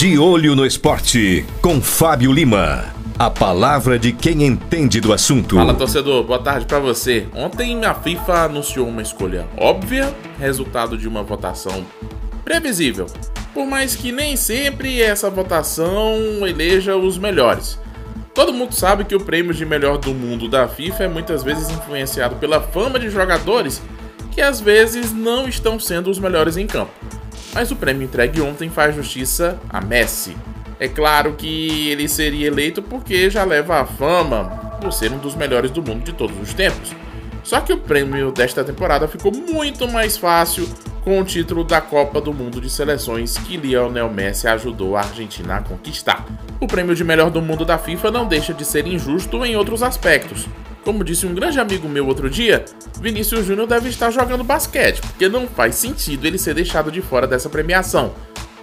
De olho no esporte, com Fábio Lima. A palavra de quem entende do assunto. Fala torcedor, boa tarde para você. Ontem a FIFA anunciou uma escolha óbvia, resultado de uma votação previsível. Por mais que nem sempre essa votação eleja os melhores. Todo mundo sabe que o prêmio de melhor do mundo da FIFA é muitas vezes influenciado pela fama de jogadores que às vezes não estão sendo os melhores em campo. Mas o prêmio entregue ontem faz justiça a Messi. É claro que ele seria eleito porque já leva a fama por ser um dos melhores do mundo de todos os tempos. Só que o prêmio desta temporada ficou muito mais fácil com o título da Copa do Mundo de Seleções que Lionel Messi ajudou a Argentina a conquistar. O prêmio de melhor do mundo da FIFA não deixa de ser injusto em outros aspectos. Como disse um grande amigo meu outro dia, Vinícius Júnior deve estar jogando basquete, porque não faz sentido ele ser deixado de fora dessa premiação.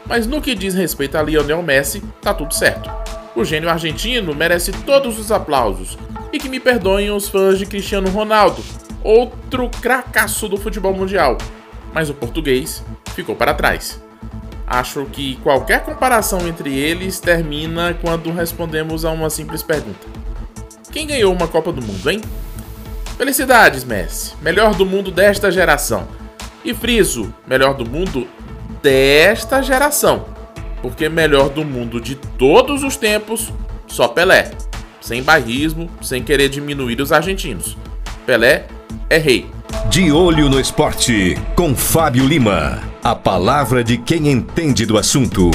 Mas no que diz respeito a Lionel Messi, tá tudo certo. O gênio argentino merece todos os aplausos. E que me perdoem os fãs de Cristiano Ronaldo, outro cracaço do futebol mundial, mas o português ficou para trás. Acho que qualquer comparação entre eles termina quando respondemos a uma simples pergunta: Quem ganhou uma Copa do Mundo, hein? Felicidades, Messi, melhor do mundo desta geração. E friso, melhor do mundo desta geração. Porque melhor do mundo de todos os tempos, só Pelé. Sem bairrismo, sem querer diminuir os argentinos. Pelé é rei. De olho no esporte, com Fábio Lima. A palavra de quem entende do assunto.